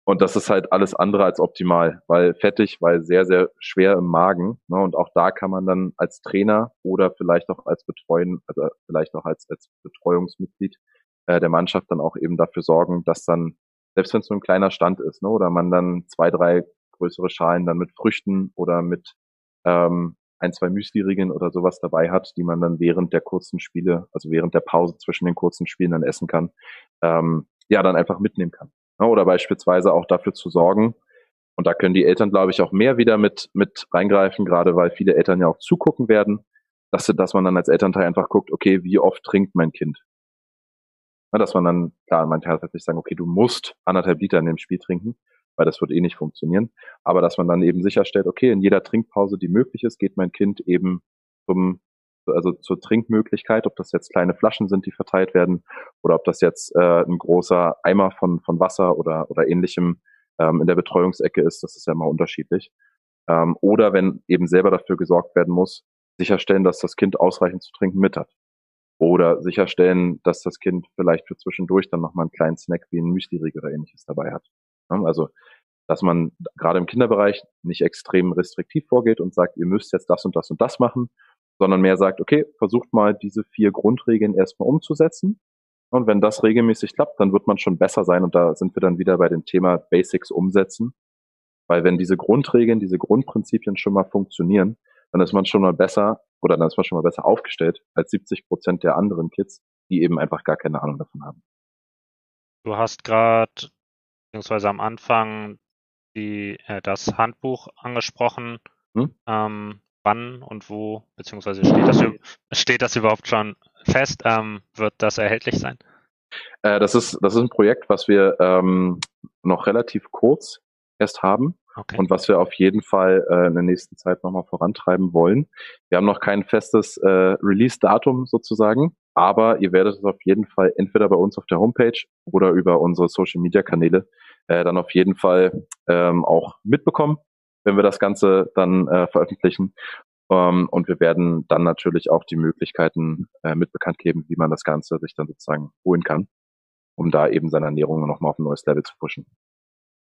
Und das ist halt alles andere als optimal, weil fettig, weil sehr, sehr schwer im Magen. Ne? Und auch da kann man dann als Trainer oder vielleicht auch als Betreuen, also vielleicht auch als, als Betreuungsmitglied äh, der Mannschaft dann auch eben dafür sorgen, dass dann, selbst wenn es so ein kleiner Stand ist, ne, oder man dann zwei, drei größere Schalen dann mit Früchten oder mit ähm, ein, zwei Müsli-Riegeln oder sowas dabei hat, die man dann während der kurzen Spiele, also während der Pause zwischen den kurzen Spielen dann essen kann, ähm, ja, dann einfach mitnehmen kann. Ne, oder beispielsweise auch dafür zu sorgen, und da können die Eltern, glaube ich, auch mehr wieder mit, mit reingreifen, gerade weil viele Eltern ja auch zugucken werden, dass, dass man dann als Elternteil einfach guckt, okay, wie oft trinkt mein Kind? Na, dass man dann, klar, manche halt sich sagen, okay, du musst anderthalb Liter in dem Spiel trinken, weil das wird eh nicht funktionieren. Aber dass man dann eben sicherstellt, okay, in jeder Trinkpause, die möglich ist, geht mein Kind eben zum also zur Trinkmöglichkeit, ob das jetzt kleine Flaschen sind, die verteilt werden, oder ob das jetzt äh, ein großer Eimer von, von Wasser oder, oder ähnlichem ähm, in der Betreuungsecke ist, das ist ja immer unterschiedlich. Ähm, oder wenn eben selber dafür gesorgt werden muss, sicherstellen, dass das Kind ausreichend zu trinken mit hat. Oder sicherstellen, dass das Kind vielleicht für zwischendurch dann nochmal einen kleinen Snack wie ein Müsli-Riegel oder ähnliches dabei hat. Also, dass man gerade im Kinderbereich nicht extrem restriktiv vorgeht und sagt, ihr müsst jetzt das und das und das machen, sondern mehr sagt, okay, versucht mal diese vier Grundregeln erstmal umzusetzen. Und wenn das regelmäßig klappt, dann wird man schon besser sein. Und da sind wir dann wieder bei dem Thema Basics umsetzen. Weil wenn diese Grundregeln, diese Grundprinzipien schon mal funktionieren, dann ist man schon mal besser oder dann ist man schon mal besser aufgestellt als 70 Prozent der anderen Kids, die eben einfach gar keine Ahnung davon haben. Du hast gerade, beziehungsweise am Anfang, die, äh, das Handbuch angesprochen. Hm? Ähm, wann und wo, beziehungsweise steht das, steht das überhaupt schon fest? Ähm, wird das erhältlich sein? Äh, das, ist, das ist ein Projekt, was wir ähm, noch relativ kurz erst haben. Okay. Und was wir auf jeden Fall äh, in der nächsten Zeit nochmal vorantreiben wollen. Wir haben noch kein festes äh, Release-Datum sozusagen, aber ihr werdet es auf jeden Fall entweder bei uns auf der Homepage oder über unsere Social-Media-Kanäle äh, dann auf jeden Fall ähm, auch mitbekommen, wenn wir das Ganze dann äh, veröffentlichen. Ähm, und wir werden dann natürlich auch die Möglichkeiten äh, mit bekannt geben, wie man das Ganze sich dann sozusagen holen kann, um da eben seine Ernährung nochmal auf ein neues Level zu pushen.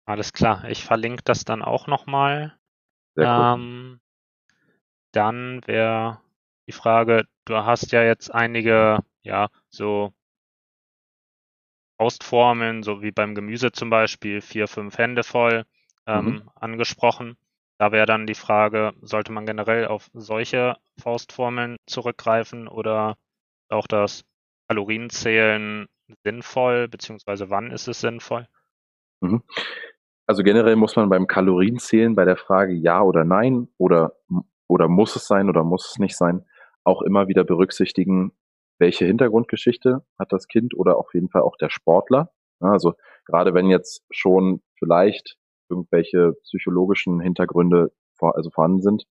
Alles klar, ich verlinke das dann auch nochmal. Ähm, dann wäre die Frage, du hast ja jetzt einige, ja, so Faustformeln, so wie beim Gemüse zum Beispiel, vier, fünf Hände voll ähm, mhm. angesprochen. Da wäre dann die Frage, sollte man generell auf solche Faustformeln zurückgreifen oder auch das Kalorienzählen sinnvoll, beziehungsweise wann ist es sinnvoll? Mhm also generell muss man beim Kalorienzählen bei der Frage ja oder nein oder, oder muss es sein oder muss es nicht sein, auch immer wieder berücksichtigen, welche Hintergrundgeschichte hat das Kind oder auf jeden Fall auch der Sportler. Also gerade wenn jetzt schon vielleicht irgendwelche psychologischen Hintergründe vor, also vorhanden sind,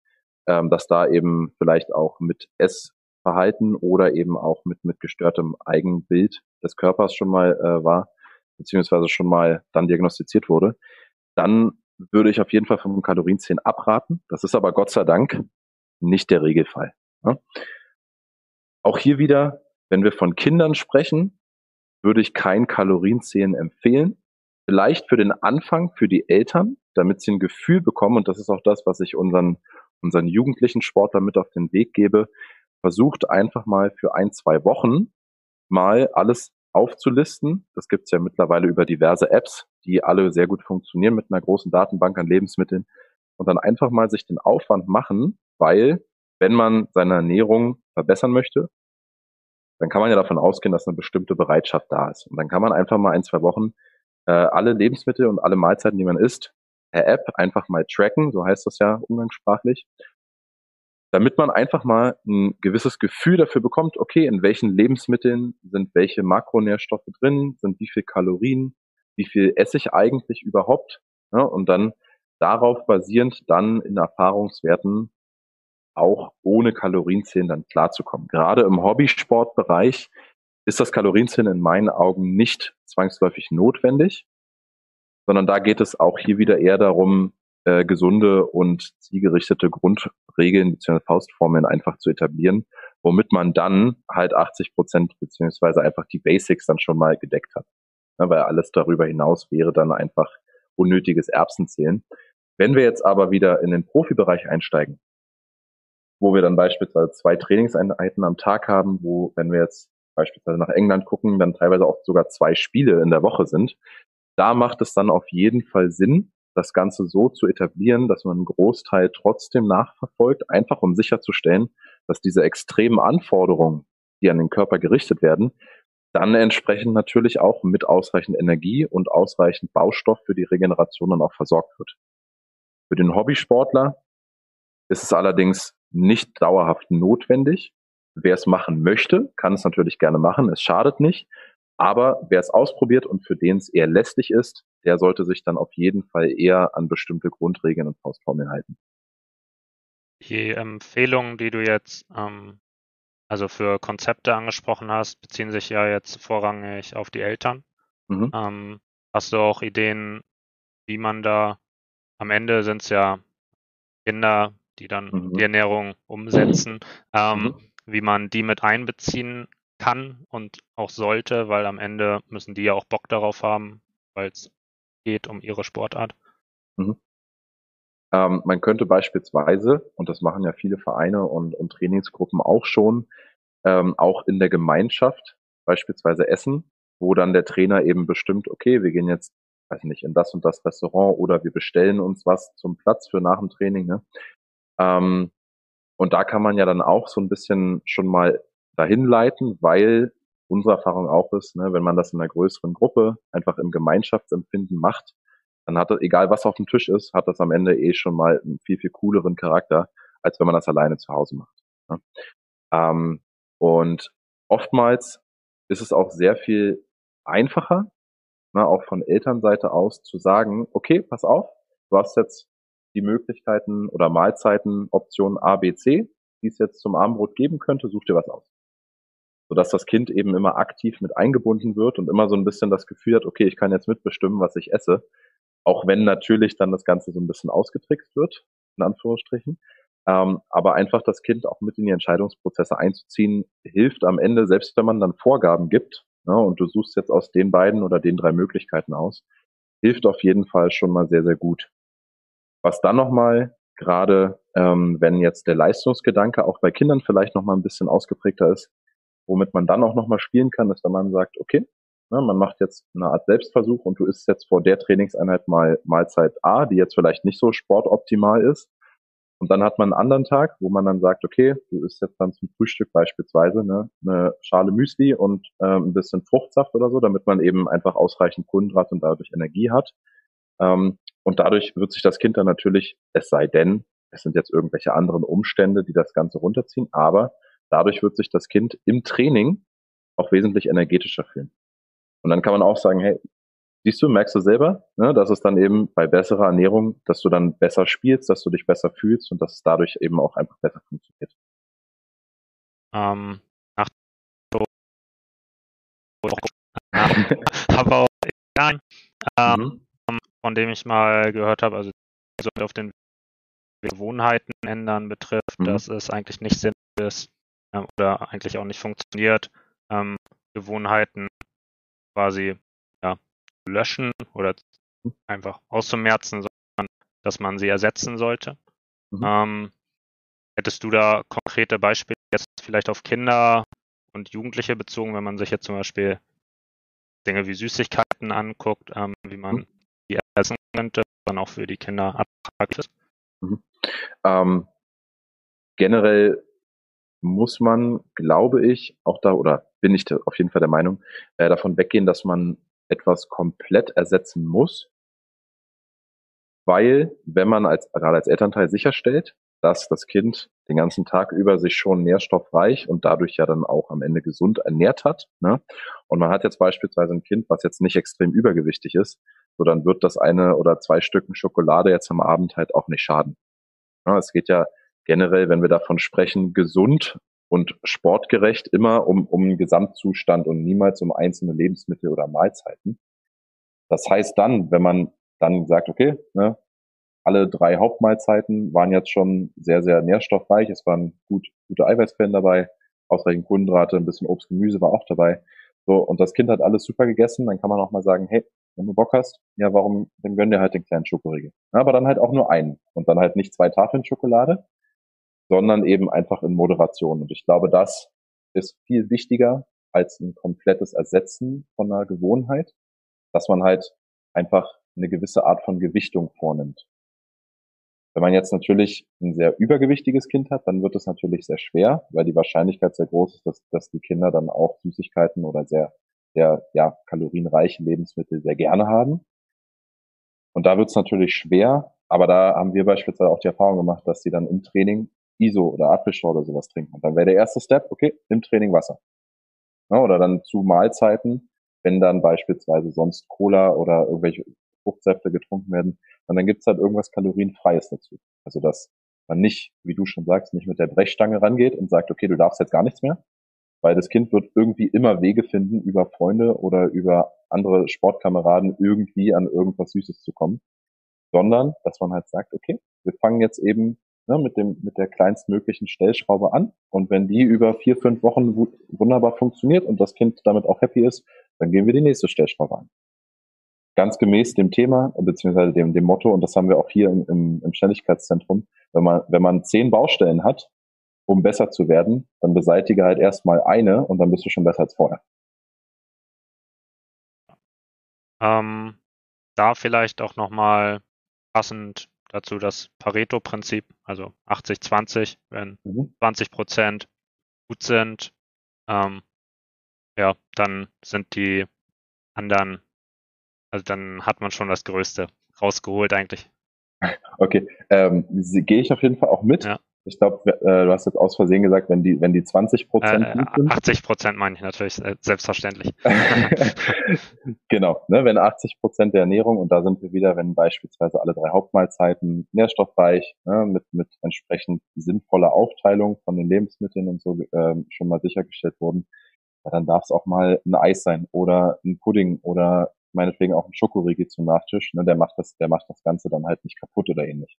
ähm, dass da eben vielleicht auch mit Essverhalten oder eben auch mit, mit gestörtem Eigenbild des Körpers schon mal äh, war, beziehungsweise schon mal dann diagnostiziert wurde, dann würde ich auf jeden Fall vom Kalorienzählen abraten. Das ist aber Gott sei Dank nicht der Regelfall. Ja? Auch hier wieder, wenn wir von Kindern sprechen, würde ich kein Kalorienzählen empfehlen. Vielleicht für den Anfang, für die Eltern, damit sie ein Gefühl bekommen, und das ist auch das, was ich unseren, unseren jugendlichen Sportlern mit auf den Weg gebe, versucht einfach mal für ein, zwei Wochen mal alles aufzulisten. Das gibt es ja mittlerweile über diverse Apps, die alle sehr gut funktionieren mit einer großen Datenbank an Lebensmitteln. Und dann einfach mal sich den Aufwand machen, weil wenn man seine Ernährung verbessern möchte, dann kann man ja davon ausgehen, dass eine bestimmte Bereitschaft da ist. Und dann kann man einfach mal ein, zwei Wochen äh, alle Lebensmittel und alle Mahlzeiten, die man isst, per App einfach mal tracken, so heißt das ja umgangssprachlich, damit man einfach mal ein gewisses Gefühl dafür bekommt, okay, in welchen Lebensmitteln sind welche Makronährstoffe drin, sind wie viel Kalorien, wie viel esse ich eigentlich überhaupt, ja, und dann darauf basierend dann in Erfahrungswerten auch ohne Kalorienzählen dann klarzukommen. Gerade im Hobbysportbereich ist das Kalorienzählen in meinen Augen nicht zwangsläufig notwendig, sondern da geht es auch hier wieder eher darum, äh, gesunde und zielgerichtete Grundregeln bzw. Faustformeln einfach zu etablieren, womit man dann halt 80 Prozent beziehungsweise einfach die Basics dann schon mal gedeckt hat. Ja, weil alles darüber hinaus wäre dann einfach unnötiges Erbsenzählen. Wenn wir jetzt aber wieder in den Profibereich einsteigen, wo wir dann beispielsweise zwei Trainingseinheiten am Tag haben, wo, wenn wir jetzt beispielsweise nach England gucken, dann teilweise auch sogar zwei Spiele in der Woche sind, da macht es dann auf jeden Fall Sinn, das Ganze so zu etablieren, dass man einen Großteil trotzdem nachverfolgt, einfach um sicherzustellen, dass diese extremen Anforderungen, die an den Körper gerichtet werden, dann entsprechend natürlich auch mit ausreichend Energie und ausreichend Baustoff für die Regeneration dann auch versorgt wird. Für den Hobbysportler ist es allerdings nicht dauerhaft notwendig. Wer es machen möchte, kann es natürlich gerne machen. Es schadet nicht. Aber wer es ausprobiert und für den es eher lästig ist, der sollte sich dann auf jeden Fall eher an bestimmte Grundregeln und Faustformeln halten. Die Empfehlungen, die du jetzt ähm, also für Konzepte angesprochen hast, beziehen sich ja jetzt vorrangig auf die Eltern. Mhm. Ähm, hast du auch Ideen, wie man da am Ende sind es ja Kinder, die dann mhm. die Ernährung umsetzen, ähm, mhm. Wie man die mit einbeziehen kann und auch sollte, weil am Ende müssen die ja auch Bock darauf haben, weil es geht um ihre Sportart. Mhm. Ähm, man könnte beispielsweise, und das machen ja viele Vereine und, und Trainingsgruppen auch schon, ähm, auch in der Gemeinschaft beispielsweise essen, wo dann der Trainer eben bestimmt, okay, wir gehen jetzt, weiß nicht, in das und das Restaurant oder wir bestellen uns was zum Platz für nach dem Training. Ne? Ähm, und da kann man ja dann auch so ein bisschen schon mal dahin leiten, weil unsere Erfahrung auch ist, ne, wenn man das in einer größeren Gruppe einfach im Gemeinschaftsempfinden macht, dann hat das, egal was auf dem Tisch ist, hat das am Ende eh schon mal einen viel, viel cooleren Charakter, als wenn man das alleine zu Hause macht. Ne? Ähm, und oftmals ist es auch sehr viel einfacher, ne, auch von Elternseite aus zu sagen, okay, pass auf, du hast jetzt die Möglichkeiten oder Mahlzeiten, Option A, B, C, die es jetzt zum Abendbrot geben könnte, such dir was aus. Sodass das Kind eben immer aktiv mit eingebunden wird und immer so ein bisschen das Gefühl hat, okay, ich kann jetzt mitbestimmen, was ich esse, auch wenn natürlich dann das Ganze so ein bisschen ausgetrickst wird, in Anführungsstrichen. Ähm, aber einfach das Kind auch mit in die Entscheidungsprozesse einzuziehen, hilft am Ende, selbst wenn man dann Vorgaben gibt, ne, und du suchst jetzt aus den beiden oder den drei Möglichkeiten aus, hilft auf jeden Fall schon mal sehr, sehr gut. Was dann nochmal, gerade ähm, wenn jetzt der Leistungsgedanke auch bei Kindern vielleicht nochmal ein bisschen ausgeprägter ist, womit man dann auch nochmal spielen kann, ist, wenn man sagt, okay, Ne, man macht jetzt eine Art Selbstversuch und du isst jetzt vor der Trainingseinheit mal Mahlzeit A, die jetzt vielleicht nicht so sportoptimal ist. Und dann hat man einen anderen Tag, wo man dann sagt, okay, du isst jetzt dann zum Frühstück beispielsweise ne, eine Schale Müsli und ähm, ein bisschen Fruchtsaft oder so, damit man eben einfach ausreichend Kohlenhydrate und dadurch Energie hat. Ähm, und dadurch wird sich das Kind dann natürlich, es sei denn, es sind jetzt irgendwelche anderen Umstände, die das Ganze runterziehen, aber dadurch wird sich das Kind im Training auch wesentlich energetischer fühlen. Und dann kann man auch sagen, hey, siehst du, merkst du selber, ne, dass es dann eben bei besserer Ernährung, dass du dann besser spielst, dass du dich besser fühlst und dass es dadurch eben auch einfach besser funktioniert. Ähm, nach aber auch ähm, mhm. Von dem ich mal gehört habe, also auf den Gewohnheiten ändern betrifft, mhm. dass es eigentlich nicht sinnvoll ist äh, oder eigentlich auch nicht funktioniert, ähm, Gewohnheiten quasi ja, löschen oder einfach auszumerzen, sondern dass man sie ersetzen sollte. Mhm. Ähm, hättest du da konkrete Beispiele jetzt vielleicht auf Kinder und Jugendliche bezogen, wenn man sich jetzt zum Beispiel Dinge wie Süßigkeiten anguckt, ähm, wie man ersetzen könnte, dann auch für die Kinder attraktiv ist? Mhm. Ähm, generell muss man, glaube ich, auch da, oder bin ich auf jeden Fall der Meinung, äh, davon weggehen, dass man etwas komplett ersetzen muss. Weil, wenn man als, gerade als Elternteil sicherstellt, dass das Kind den ganzen Tag über sich schon nährstoffreich und dadurch ja dann auch am Ende gesund ernährt hat. Ne? Und man hat jetzt beispielsweise ein Kind, was jetzt nicht extrem übergewichtig ist, so dann wird das eine oder zwei Stücken Schokolade jetzt am Abend halt auch nicht schaden. Ja, es geht ja generell, wenn wir davon sprechen, gesund und sportgerecht immer um, um einen Gesamtzustand und niemals um einzelne Lebensmittel oder Mahlzeiten. Das heißt dann, wenn man dann sagt, okay, ne, alle drei Hauptmahlzeiten waren jetzt schon sehr, sehr nährstoffreich, es waren gut, gute Eiweißquellen dabei, ausreichend Kohlenhydrate, ein bisschen Obst, Gemüse war auch dabei. So, und das Kind hat alles super gegessen, dann kann man auch mal sagen, hey, wenn du Bock hast, ja, warum, dann gönn dir halt den kleinen Schokoriegel. Aber dann halt auch nur einen und dann halt nicht zwei Tafeln Schokolade, sondern eben einfach in Moderation. Und ich glaube, das ist viel wichtiger als ein komplettes Ersetzen von einer Gewohnheit, dass man halt einfach eine gewisse Art von Gewichtung vornimmt. Wenn man jetzt natürlich ein sehr übergewichtiges Kind hat, dann wird es natürlich sehr schwer, weil die Wahrscheinlichkeit sehr groß ist, dass, dass die Kinder dann auch Süßigkeiten oder sehr, sehr ja, kalorienreiche Lebensmittel sehr gerne haben. Und da wird es natürlich schwer, aber da haben wir beispielsweise auch die Erfahrung gemacht, dass sie dann im Training ISO oder Apfelschorle oder sowas trinken. Und dann wäre der erste Step, okay, im Training Wasser. Ja, oder dann zu Mahlzeiten, wenn dann beispielsweise sonst Cola oder irgendwelche Fruchtsäfte getrunken werden, und dann gibt's halt irgendwas Kalorienfreies dazu. Also dass man nicht, wie du schon sagst, nicht mit der Brechstange rangeht und sagt, okay, du darfst jetzt gar nichts mehr, weil das Kind wird irgendwie immer Wege finden, über Freunde oder über andere Sportkameraden irgendwie an irgendwas Süßes zu kommen, sondern dass man halt sagt, okay, wir fangen jetzt eben ne, mit, dem, mit der kleinstmöglichen Stellschraube an. Und wenn die über vier, fünf Wochen wunderbar funktioniert und das Kind damit auch happy ist, dann gehen wir die nächste Stellschraube an. Ganz gemäß dem Thema, beziehungsweise dem, dem Motto, und das haben wir auch hier im, im, im Schnelligkeitszentrum, wenn man, wenn man zehn Baustellen hat, um besser zu werden, dann beseitige halt erstmal eine und dann bist du schon besser als vorher. Ähm, da vielleicht auch nochmal passend dazu das Pareto-Prinzip, also 80-20, wenn mhm. 20 Prozent gut sind, ähm, ja, dann sind die anderen, also dann hat man schon das Größte rausgeholt eigentlich. Okay, ähm, gehe ich auf jeden Fall auch mit. Ja. Ich glaube, äh, du hast jetzt aus Versehen gesagt, wenn die, wenn die 20 Prozent äh, sind. 80 Prozent meine ich natürlich, äh, selbstverständlich. genau, ne, wenn 80 Prozent der Ernährung, und da sind wir wieder, wenn beispielsweise alle drei Hauptmahlzeiten nährstoffreich, ne, mit, mit entsprechend sinnvoller Aufteilung von den Lebensmitteln und so äh, schon mal sichergestellt wurden, ja, dann darf es auch mal ein Eis sein oder ein Pudding oder meinetwegen auch ein Schokoriegel zum Nachtisch. Ne, der macht das, der macht das Ganze dann halt nicht kaputt oder ähnlich.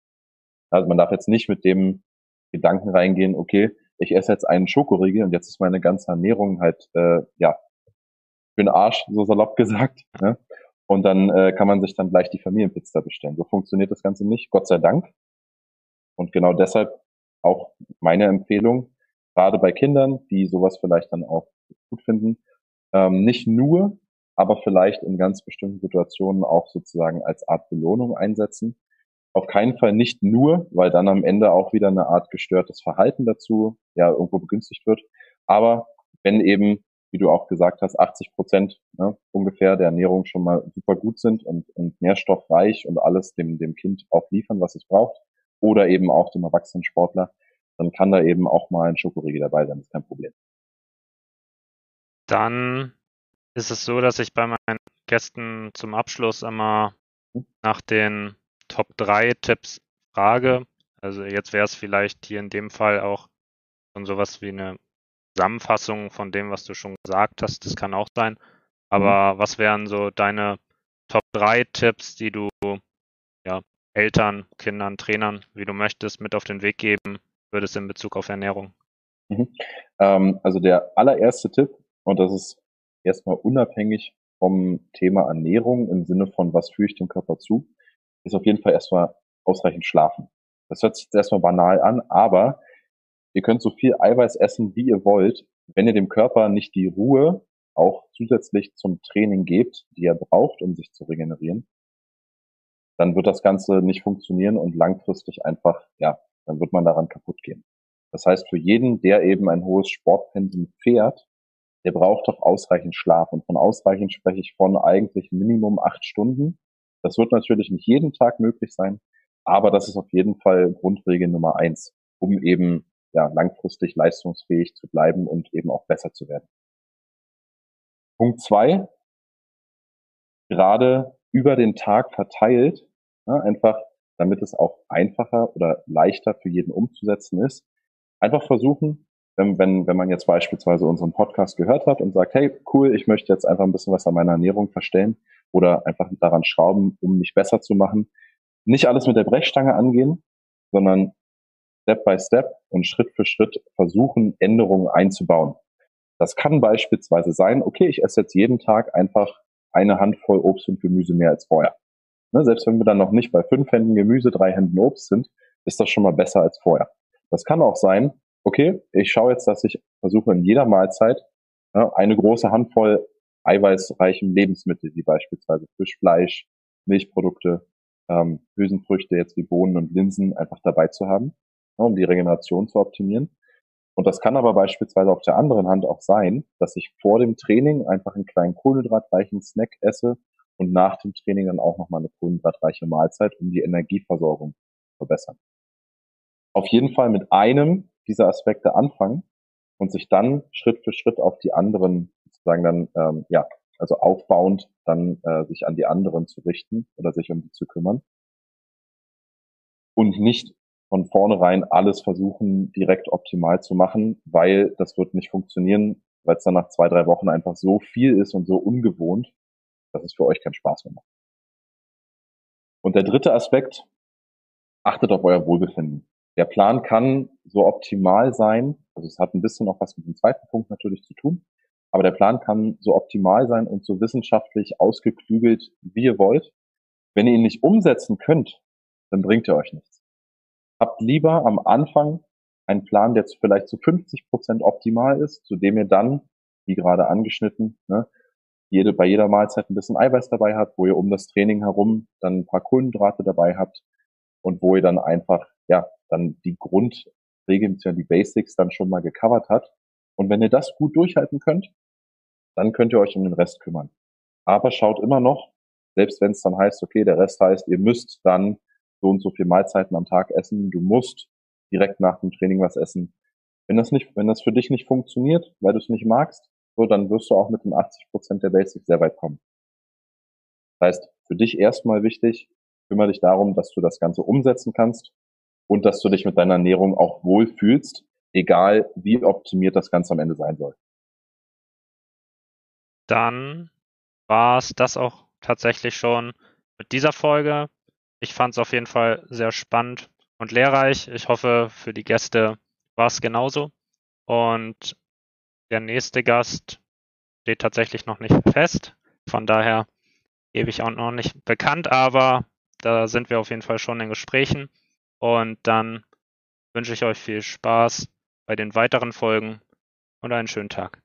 Also man darf jetzt nicht mit dem Gedanken reingehen, okay, ich esse jetzt einen Schokoriegel und jetzt ist meine ganze Ernährung halt, äh, ja, für den Arsch, so salopp gesagt. Ne? Und dann äh, kann man sich dann gleich die Familienpizza bestellen. So funktioniert das Ganze nicht, Gott sei Dank. Und genau deshalb auch meine Empfehlung, gerade bei Kindern, die sowas vielleicht dann auch gut finden, ähm, nicht nur, aber vielleicht in ganz bestimmten Situationen auch sozusagen als Art Belohnung einsetzen. Auf keinen Fall nicht nur, weil dann am Ende auch wieder eine Art gestörtes Verhalten dazu ja irgendwo begünstigt wird. Aber wenn eben, wie du auch gesagt hast, 80 Prozent ne, ungefähr der Ernährung schon mal super gut sind und, und nährstoffreich und alles dem, dem Kind auch liefern, was es braucht, oder eben auch dem erwachsenen Sportler, dann kann da eben auch mal ein Schokoriegel dabei sein, ist kein Problem. Dann ist es so, dass ich bei meinen Gästen zum Abschluss immer hm? nach den Top 3 Tipps frage. Also jetzt wäre es vielleicht hier in dem Fall auch schon sowas wie eine Zusammenfassung von dem, was du schon gesagt hast. Das kann auch sein. Aber mhm. was wären so deine Top 3 Tipps, die du ja, Eltern, Kindern, Trainern, wie du möchtest, mit auf den Weg geben würdest in Bezug auf Ernährung? Mhm. Ähm, also der allererste Tipp, und das ist erstmal unabhängig vom Thema Ernährung im Sinne von, was führe ich dem Körper zu, ist auf jeden Fall erstmal ausreichend schlafen. Das hört sich erstmal banal an, aber ihr könnt so viel Eiweiß essen, wie ihr wollt. Wenn ihr dem Körper nicht die Ruhe auch zusätzlich zum Training gebt, die er braucht, um sich zu regenerieren, dann wird das Ganze nicht funktionieren und langfristig einfach, ja, dann wird man daran kaputt gehen. Das heißt, für jeden, der eben ein hohes Sportpensum fährt, der braucht doch ausreichend Schlaf. Und von ausreichend spreche ich von eigentlich Minimum acht Stunden. Das wird natürlich nicht jeden Tag möglich sein, aber das ist auf jeden Fall Grundregel Nummer eins, um eben ja, langfristig leistungsfähig zu bleiben und eben auch besser zu werden. Punkt zwei, gerade über den Tag verteilt, ja, einfach damit es auch einfacher oder leichter für jeden umzusetzen ist, einfach versuchen, wenn, wenn, wenn man jetzt beispielsweise unseren Podcast gehört hat und sagt, hey, cool, ich möchte jetzt einfach ein bisschen was an meiner Ernährung verstellen, oder einfach daran schrauben, um mich besser zu machen. Nicht alles mit der Brechstange angehen, sondern Step by Step und Schritt für Schritt versuchen, Änderungen einzubauen. Das kann beispielsweise sein, okay, ich esse jetzt jeden Tag einfach eine Handvoll Obst und Gemüse mehr als vorher. Ne, selbst wenn wir dann noch nicht bei fünf Händen Gemüse, drei Händen Obst sind, ist das schon mal besser als vorher. Das kann auch sein, okay, ich schaue jetzt, dass ich versuche in jeder Mahlzeit ne, eine große Handvoll eiweißreichen Lebensmittel, wie beispielsweise Fisch, Fleisch, Milchprodukte, ähm, Hülsenfrüchte jetzt wie Bohnen und Linsen einfach dabei zu haben, ja, um die Regeneration zu optimieren. Und das kann aber beispielsweise auf der anderen Hand auch sein, dass ich vor dem Training einfach einen kleinen kohlenhydratreichen Snack esse und nach dem Training dann auch nochmal eine kohlenhydratreiche Mahlzeit, um die Energieversorgung zu verbessern. Auf jeden Fall mit einem dieser Aspekte anfangen und sich dann Schritt für Schritt auf die anderen sozusagen dann, ähm, ja, also aufbauend dann äh, sich an die anderen zu richten oder sich um die zu kümmern. Und nicht von vornherein alles versuchen, direkt optimal zu machen, weil das wird nicht funktionieren, weil es dann nach zwei, drei Wochen einfach so viel ist und so ungewohnt, dass es für euch keinen Spaß mehr macht. Und der dritte Aspekt, achtet auf euer Wohlbefinden. Der Plan kann so optimal sein, also es hat ein bisschen auch was mit dem zweiten Punkt natürlich zu tun, aber der Plan kann so optimal sein und so wissenschaftlich ausgeklügelt, wie ihr wollt. Wenn ihr ihn nicht umsetzen könnt, dann bringt er euch nichts. Habt lieber am Anfang einen Plan, der vielleicht zu 50 Prozent optimal ist, zu dem ihr dann, wie gerade angeschnitten, ne, jede, bei jeder Mahlzeit ein bisschen Eiweiß dabei habt, wo ihr um das Training herum dann ein paar Kohlenhydrate dabei habt und wo ihr dann einfach, ja, dann die Grundregeln, die Basics dann schon mal gecovert hat. Und wenn ihr das gut durchhalten könnt, dann könnt ihr euch um den Rest kümmern. Aber schaut immer noch, selbst wenn es dann heißt, okay, der Rest heißt, ihr müsst dann so und so viel Mahlzeiten am Tag essen, du musst direkt nach dem Training was essen. Wenn das nicht, wenn das für dich nicht funktioniert, weil du es nicht magst, so, dann wirst du auch mit den 80 Prozent der Basics sehr weit kommen. Das heißt, für dich erstmal wichtig, kümmere dich darum, dass du das Ganze umsetzen kannst und dass du dich mit deiner Ernährung auch wohlfühlst, egal wie optimiert das Ganze am Ende sein soll. Dann war es das auch tatsächlich schon mit dieser Folge. Ich fand es auf jeden Fall sehr spannend und lehrreich. Ich hoffe, für die Gäste war es genauso. Und der nächste Gast steht tatsächlich noch nicht fest. Von daher gebe ich auch noch nicht bekannt, aber da sind wir auf jeden Fall schon in Gesprächen. Und dann wünsche ich euch viel Spaß bei den weiteren Folgen und einen schönen Tag.